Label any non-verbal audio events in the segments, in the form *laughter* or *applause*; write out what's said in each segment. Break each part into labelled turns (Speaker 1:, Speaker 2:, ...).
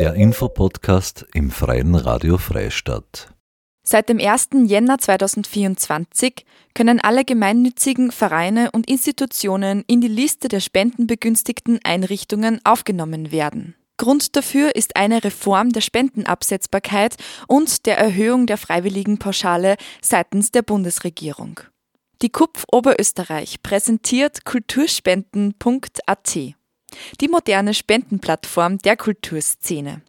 Speaker 1: Der Infopodcast im Freien Radio Freistadt.
Speaker 2: Seit dem 1. Jänner 2024 können alle gemeinnützigen Vereine und Institutionen in die Liste der spendenbegünstigten Einrichtungen aufgenommen werden. Grund dafür ist eine Reform der Spendenabsetzbarkeit und der Erhöhung der Freiwilligenpauschale seitens der Bundesregierung. Die KUPF Oberösterreich präsentiert kulturspenden.at, die moderne Spendenplattform der Kulturszene.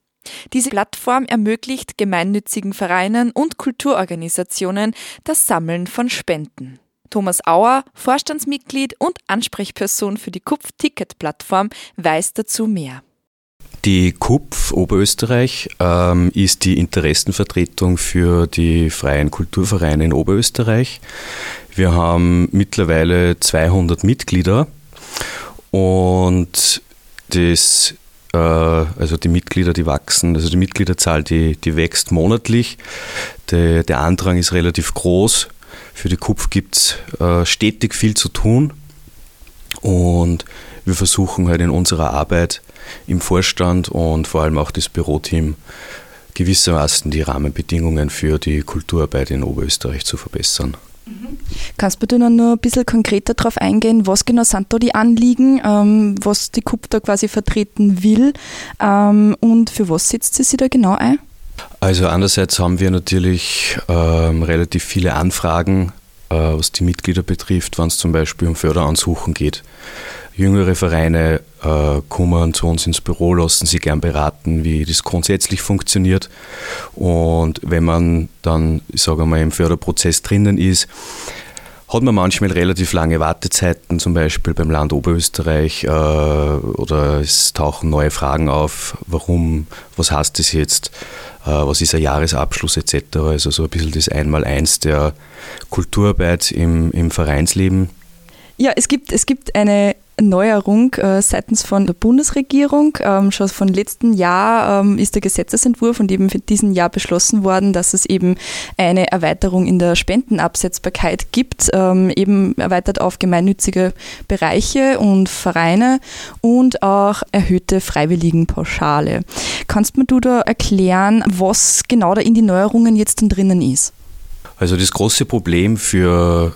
Speaker 2: Diese Plattform ermöglicht gemeinnützigen Vereinen und Kulturorganisationen das Sammeln von Spenden. Thomas Auer, Vorstandsmitglied und Ansprechperson für die KUPF-Ticket-Plattform, weiß dazu mehr.
Speaker 3: Die KUPF Oberösterreich ähm, ist die Interessenvertretung für die freien Kulturvereine in Oberösterreich. Wir haben mittlerweile 200 Mitglieder und das, äh, also die Mitglieder, die wachsen, also die Mitgliederzahl, die, die wächst monatlich. Der, der Andrang ist relativ groß. Für die KUPF gibt es äh, stetig viel zu tun und wir versuchen halt in unserer Arbeit im Vorstand und vor allem auch das Büroteam gewissermaßen die Rahmenbedingungen für die Kulturarbeit in Oberösterreich zu verbessern.
Speaker 2: Kannst du dann noch ein bisschen konkreter darauf eingehen, was genau sind da die Anliegen, ähm, was die KUP da quasi vertreten will ähm, und für was setzt sie sich da genau ein?
Speaker 3: Also einerseits haben wir natürlich ähm, relativ viele Anfragen, äh, was die Mitglieder betrifft, wenn es zum Beispiel um Förderansuchen geht jüngere Vereine äh, kommen zu uns ins Büro, lassen sich gern beraten, wie das grundsätzlich funktioniert. Und wenn man dann, ich sage mal, im Förderprozess drinnen ist, hat man manchmal relativ lange Wartezeiten, zum Beispiel beim Land Oberösterreich, äh, oder es tauchen neue Fragen auf, warum, was heißt das jetzt, äh, was ist ein Jahresabschluss etc. Also so ein bisschen das Einmaleins der Kulturarbeit im, im Vereinsleben.
Speaker 2: Ja, es gibt, es gibt eine Neuerung äh, seitens von der Bundesregierung. Ähm, schon von letzten Jahr ähm, ist der Gesetzesentwurf und eben für diesen Jahr beschlossen worden, dass es eben eine Erweiterung in der Spendenabsetzbarkeit gibt, ähm, eben erweitert auf gemeinnützige Bereiche und Vereine und auch erhöhte Freiwilligenpauschale. Kannst mir du da erklären, was genau da in die Neuerungen jetzt drinnen ist?
Speaker 3: Also das große Problem für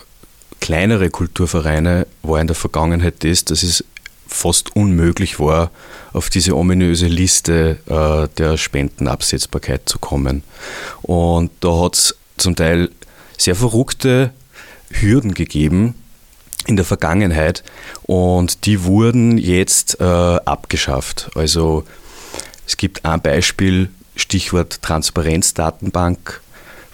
Speaker 3: kleinere Kulturvereine war in der Vergangenheit das, dass es fast unmöglich war, auf diese ominöse Liste äh, der Spendenabsetzbarkeit zu kommen. Und da hat es zum Teil sehr verrückte Hürden gegeben in der Vergangenheit und die wurden jetzt äh, abgeschafft. Also es gibt ein Beispiel, Stichwort Transparenzdatenbank.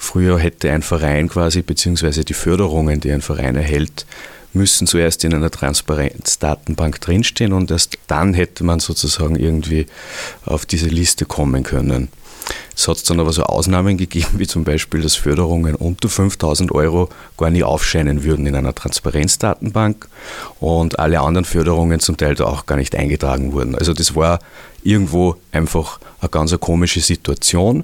Speaker 3: Früher hätte ein Verein quasi, beziehungsweise die Förderungen, die ein Verein erhält, müssen zuerst in einer Transparenzdatenbank drinstehen und erst dann hätte man sozusagen irgendwie auf diese Liste kommen können. Es hat dann aber so Ausnahmen gegeben, wie zum Beispiel, dass Förderungen unter 5000 Euro gar nie aufscheinen würden in einer Transparenzdatenbank und alle anderen Förderungen zum Teil da auch gar nicht eingetragen wurden. Also das war irgendwo einfach eine ganz komische Situation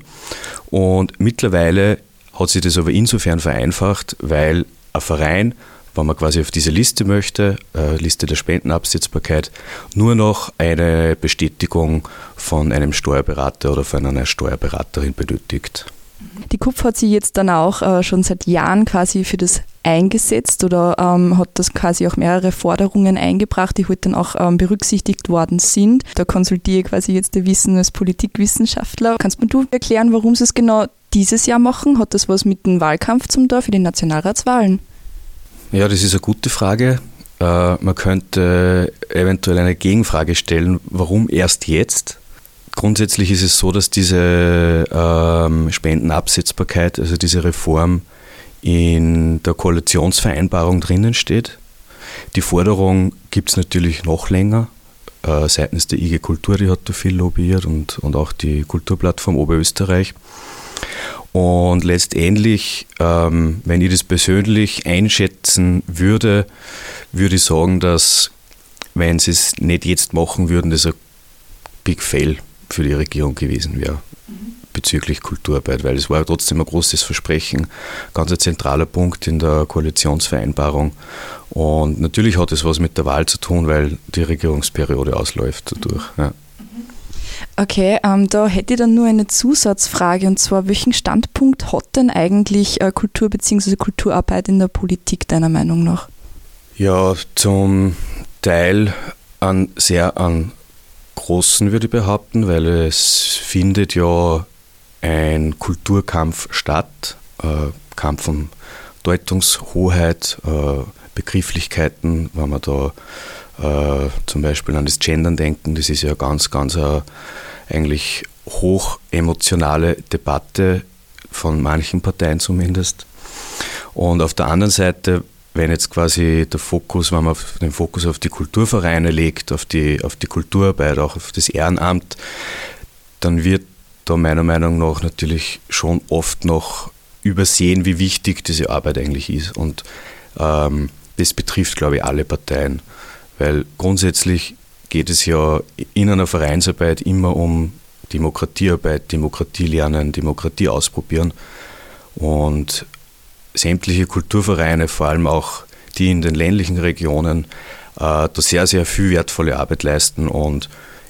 Speaker 3: und mittlerweile hat sich das aber insofern vereinfacht, weil ein Verein, wenn man quasi auf diese Liste möchte, äh, Liste der Spendenabsetzbarkeit, nur noch eine Bestätigung von einem Steuerberater oder von einer Steuerberaterin benötigt.
Speaker 2: Die KUPF hat sich jetzt dann auch äh, schon seit Jahren quasi für das eingesetzt oder ähm, hat das quasi auch mehrere Forderungen eingebracht, die heute halt dann auch ähm, berücksichtigt worden sind. Da konsultiere ich quasi jetzt der Wissen als Politikwissenschaftler. Kannst mir du erklären, warum es genau dieses Jahr machen? Hat das was mit dem Wahlkampf zum Tor für die Nationalratswahlen?
Speaker 3: Ja, das ist eine gute Frage. Äh, man könnte eventuell eine Gegenfrage stellen, warum erst jetzt? Grundsätzlich ist es so, dass diese ähm, Spendenabsetzbarkeit, also diese Reform in der Koalitionsvereinbarung drinnen steht. Die Forderung gibt es natürlich noch länger. Äh, seitens der IG Kultur, die hat da viel lobbyiert und, und auch die Kulturplattform Oberösterreich. Und letztendlich, ähm, wenn ich das persönlich einschätzen würde, würde ich sagen, dass wenn sie es nicht jetzt machen würden, das ein Big Fail für die Regierung gewesen wäre bezüglich Kulturarbeit, weil es war trotzdem ein großes Versprechen, ganz ein zentraler Punkt in der Koalitionsvereinbarung. Und natürlich hat es was mit der Wahl zu tun, weil die Regierungsperiode ausläuft dadurch. Ja.
Speaker 2: Okay, ähm, da hätte ich dann nur eine Zusatzfrage und zwar, welchen Standpunkt hat denn eigentlich äh, Kultur bzw. Kulturarbeit in der Politik deiner Meinung nach?
Speaker 3: Ja, zum Teil an sehr an großen würde ich behaupten, weil es findet ja ein Kulturkampf statt, äh, Kampf um Deutungshoheit, äh, Begrifflichkeiten, wenn wir da äh, zum Beispiel an das Gendern denken, das ist ja ganz, ganz eine eigentlich hoch emotionale Debatte von manchen Parteien zumindest. Und auf der anderen Seite, wenn jetzt quasi der Fokus, wenn man den Fokus auf die Kulturvereine legt, auf die, auf die Kulturarbeit, auch auf das Ehrenamt, dann wird da meiner Meinung nach natürlich schon oft noch übersehen, wie wichtig diese Arbeit eigentlich ist. Und ähm, das betrifft, glaube ich, alle Parteien. Weil grundsätzlich geht es ja in einer Vereinsarbeit immer um Demokratiearbeit, Demokratie lernen, Demokratie ausprobieren. Und sämtliche Kulturvereine, vor allem auch die in den ländlichen Regionen, äh, da sehr, sehr viel wertvolle Arbeit leisten. Und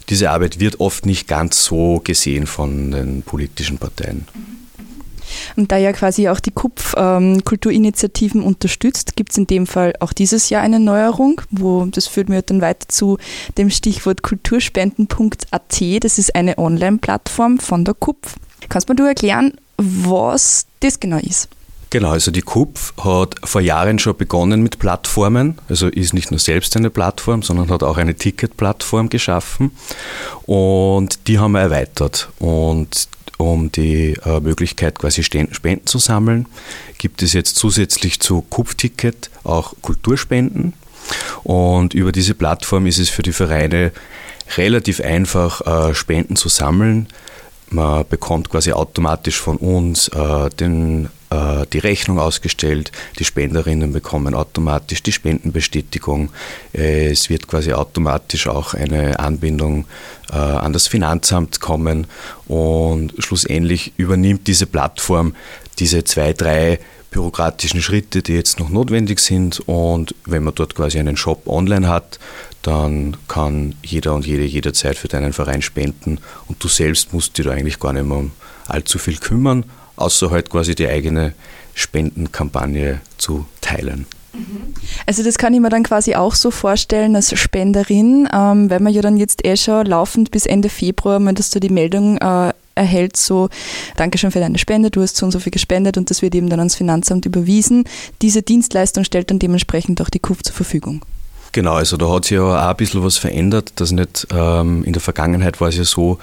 Speaker 3: diese Arbeit wird oft nicht ganz so gesehen von den politischen Parteien.
Speaker 2: Und da ja quasi auch die KUPF ähm, Kulturinitiativen unterstützt, gibt es in dem Fall auch dieses Jahr eine Neuerung, wo das führt mir dann weiter zu dem Stichwort kulturspenden.at. Das ist eine Online-Plattform von der KUPF. Kannst du mir erklären, was das genau ist?
Speaker 3: Genau, also die KUPF hat vor Jahren schon begonnen mit Plattformen, also ist nicht nur selbst eine Plattform, sondern hat auch eine Ticket-Plattform geschaffen und die haben wir erweitert. Und um die äh, Möglichkeit, quasi Spenden zu sammeln, gibt es jetzt zusätzlich zu Kupfticket auch Kulturspenden. Und über diese Plattform ist es für die Vereine relativ einfach, äh, Spenden zu sammeln. Man bekommt quasi automatisch von uns äh, den die Rechnung ausgestellt, die Spenderinnen bekommen automatisch die Spendenbestätigung, es wird quasi automatisch auch eine Anbindung äh, an das Finanzamt kommen. Und schlussendlich übernimmt diese Plattform diese zwei, drei bürokratischen Schritte, die jetzt noch notwendig sind. Und wenn man dort quasi einen Shop online hat, dann kann jeder und jede jederzeit für deinen Verein spenden. Und du selbst musst dich da eigentlich gar nicht mehr um allzu viel kümmern, außer halt quasi die eigene Spendenkampagne zu teilen.
Speaker 2: Also das kann ich mir dann quasi auch so vorstellen als Spenderin, ähm, weil man ja dann jetzt eh schon laufend bis Ende Februar, wenn dass du die Meldung äh, erhält, so Dankeschön für deine Spende, du hast so und so viel gespendet und das wird eben dann ans Finanzamt überwiesen. Diese Dienstleistung stellt dann dementsprechend auch die KUF zur Verfügung.
Speaker 3: Genau, also da hat sich ja auch ein bisschen was verändert. Das nicht, ähm, in der Vergangenheit war es ja so,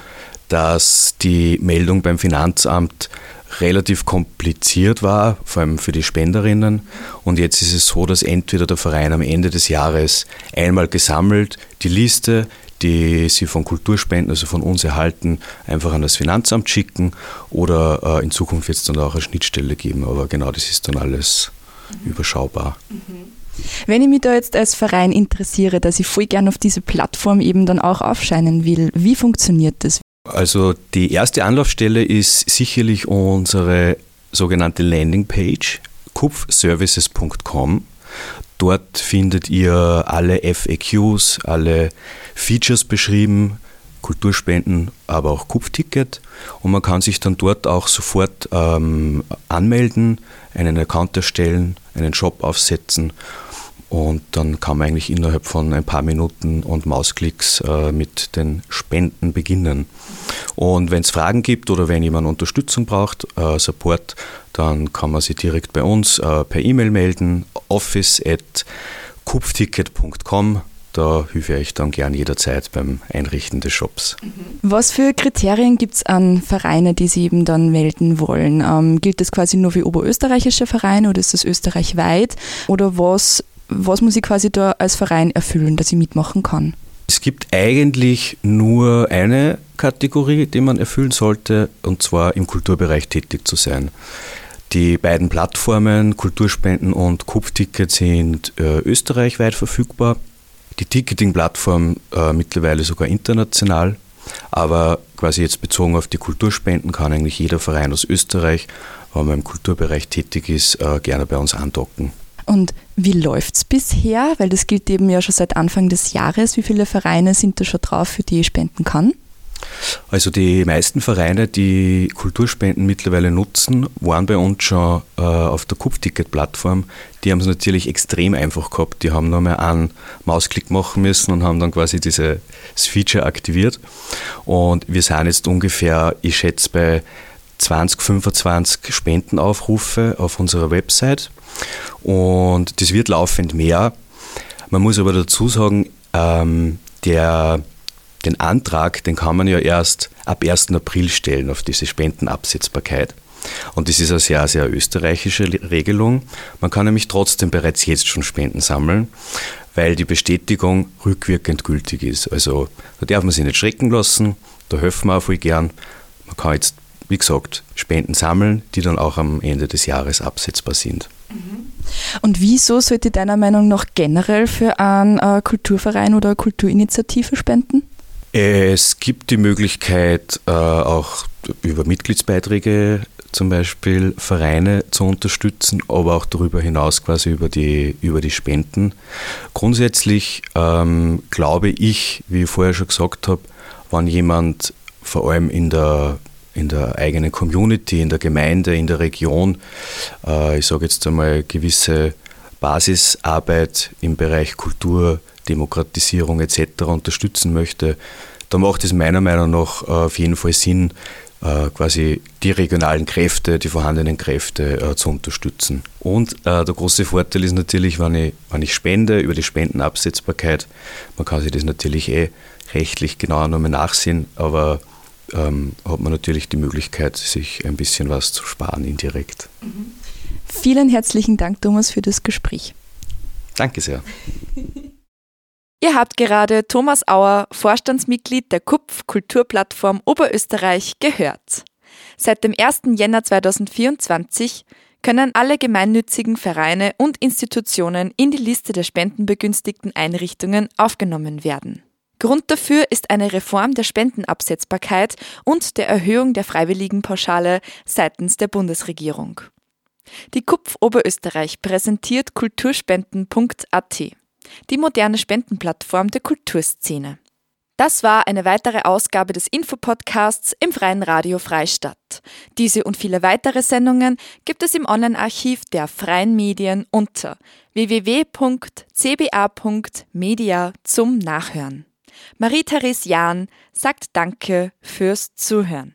Speaker 3: dass die Meldung beim Finanzamt relativ kompliziert war, vor allem für die Spenderinnen. Und jetzt ist es so, dass entweder der Verein am Ende des Jahres einmal gesammelt die Liste, die sie von Kulturspenden, also von uns erhalten, einfach an das Finanzamt schicken oder äh, in Zukunft wird es dann auch eine Schnittstelle geben. Aber genau das ist dann alles mhm. überschaubar.
Speaker 2: Mhm. Wenn ich mich da jetzt als Verein interessiere, dass ich voll gern auf diese Plattform eben dann auch aufscheinen will, wie funktioniert das?
Speaker 3: Also die erste Anlaufstelle ist sicherlich unsere sogenannte Landingpage kupfservices.com. Dort findet ihr alle FAQs, alle Features beschrieben, Kulturspenden, aber auch Kupfticket. Und man kann sich dann dort auch sofort ähm, anmelden, einen Account erstellen, einen Shop aufsetzen und dann kann man eigentlich innerhalb von ein paar Minuten und Mausklicks äh, mit den Spenden beginnen. Und wenn es Fragen gibt oder wenn jemand Unterstützung braucht, äh, Support, dann kann man sich direkt bei uns äh, per E-Mail melden, office.kupfticket.com. Da helfe ich dann gern jederzeit beim Einrichten des Shops. Mhm.
Speaker 2: Was für Kriterien gibt es an Vereine, die Sie eben dann melden wollen? Ähm, gilt das quasi nur für oberösterreichische Vereine oder ist das österreichweit? Oder was was muss ich quasi da als Verein erfüllen, dass ich mitmachen kann?
Speaker 3: Es gibt eigentlich nur eine Kategorie, die man erfüllen sollte, und zwar im Kulturbereich tätig zu sein. Die beiden Plattformen Kulturspenden und Kupfticket sind äh, österreichweit verfügbar. Die Ticketing-Plattform äh, mittlerweile sogar international. Aber quasi jetzt bezogen auf die Kulturspenden kann eigentlich jeder Verein aus Österreich, wenn man im Kulturbereich tätig ist, äh, gerne bei uns andocken.
Speaker 2: Und wie läuft es bisher? Weil das gilt eben ja schon seit Anfang des Jahres. Wie viele Vereine sind da schon drauf, für die ich spenden kann?
Speaker 3: Also die meisten Vereine, die Kulturspenden mittlerweile nutzen, waren bei uns schon äh, auf der Kupfticket-Plattform. Die haben es natürlich extrem einfach gehabt. Die haben nur mehr einen Mausklick machen müssen und haben dann quasi dieses Feature aktiviert. Und wir sind jetzt ungefähr, ich schätze, bei 20, 25 Spendenaufrufe auf unserer Website. Und das wird laufend mehr. Man muss aber dazu sagen, ähm, der, den Antrag, den kann man ja erst ab 1. April stellen auf diese Spendenabsetzbarkeit. Und das ist eine sehr, sehr österreichische Regelung. Man kann nämlich trotzdem bereits jetzt schon Spenden sammeln, weil die Bestätigung rückwirkend gültig ist. Also da darf man sich nicht schrecken lassen, da helfen wir auch voll gern. Man kann jetzt, wie gesagt, Spenden sammeln, die dann auch am Ende des Jahres absetzbar sind.
Speaker 2: Und wieso sollte deiner Meinung nach generell für einen äh, Kulturverein oder Kulturinitiative spenden?
Speaker 3: Es gibt die Möglichkeit, äh, auch über Mitgliedsbeiträge zum Beispiel Vereine zu unterstützen, aber auch darüber hinaus quasi über die, über die Spenden. Grundsätzlich ähm, glaube ich, wie ich vorher schon gesagt habe, wenn jemand vor allem in der in der eigenen Community, in der Gemeinde, in der Region, äh, ich sage jetzt einmal gewisse Basisarbeit im Bereich Kultur, Demokratisierung etc. unterstützen möchte, da macht es meiner Meinung nach äh, auf jeden Fall Sinn, äh, quasi die regionalen Kräfte, die vorhandenen Kräfte äh, zu unterstützen. Und äh, der große Vorteil ist natürlich, wenn ich, wenn ich spende, über die Spendenabsetzbarkeit, man kann sich das natürlich eh rechtlich genauer nochmal nachsehen, aber ähm, hat man natürlich die Möglichkeit, sich ein bisschen was zu sparen indirekt.
Speaker 2: Mhm. Vielen herzlichen Dank, Thomas, für das Gespräch.
Speaker 3: Danke sehr. *laughs*
Speaker 2: Ihr habt gerade Thomas Auer, Vorstandsmitglied der KUPF Kulturplattform Oberösterreich, gehört. Seit dem 1. Jänner 2024 können alle gemeinnützigen Vereine und Institutionen in die Liste der spendenbegünstigten Einrichtungen aufgenommen werden. Grund dafür ist eine Reform der Spendenabsetzbarkeit und der Erhöhung der Freiwilligenpauschale seitens der Bundesregierung. Die KUPF Oberösterreich präsentiert kulturspenden.at, die moderne Spendenplattform der Kulturszene. Das war eine weitere Ausgabe des Infopodcasts im Freien Radio Freistadt. Diese und viele weitere Sendungen gibt es im Online-Archiv der Freien Medien unter www.cba.media zum Nachhören. Marie-Therese Jahn sagt Danke fürs Zuhören.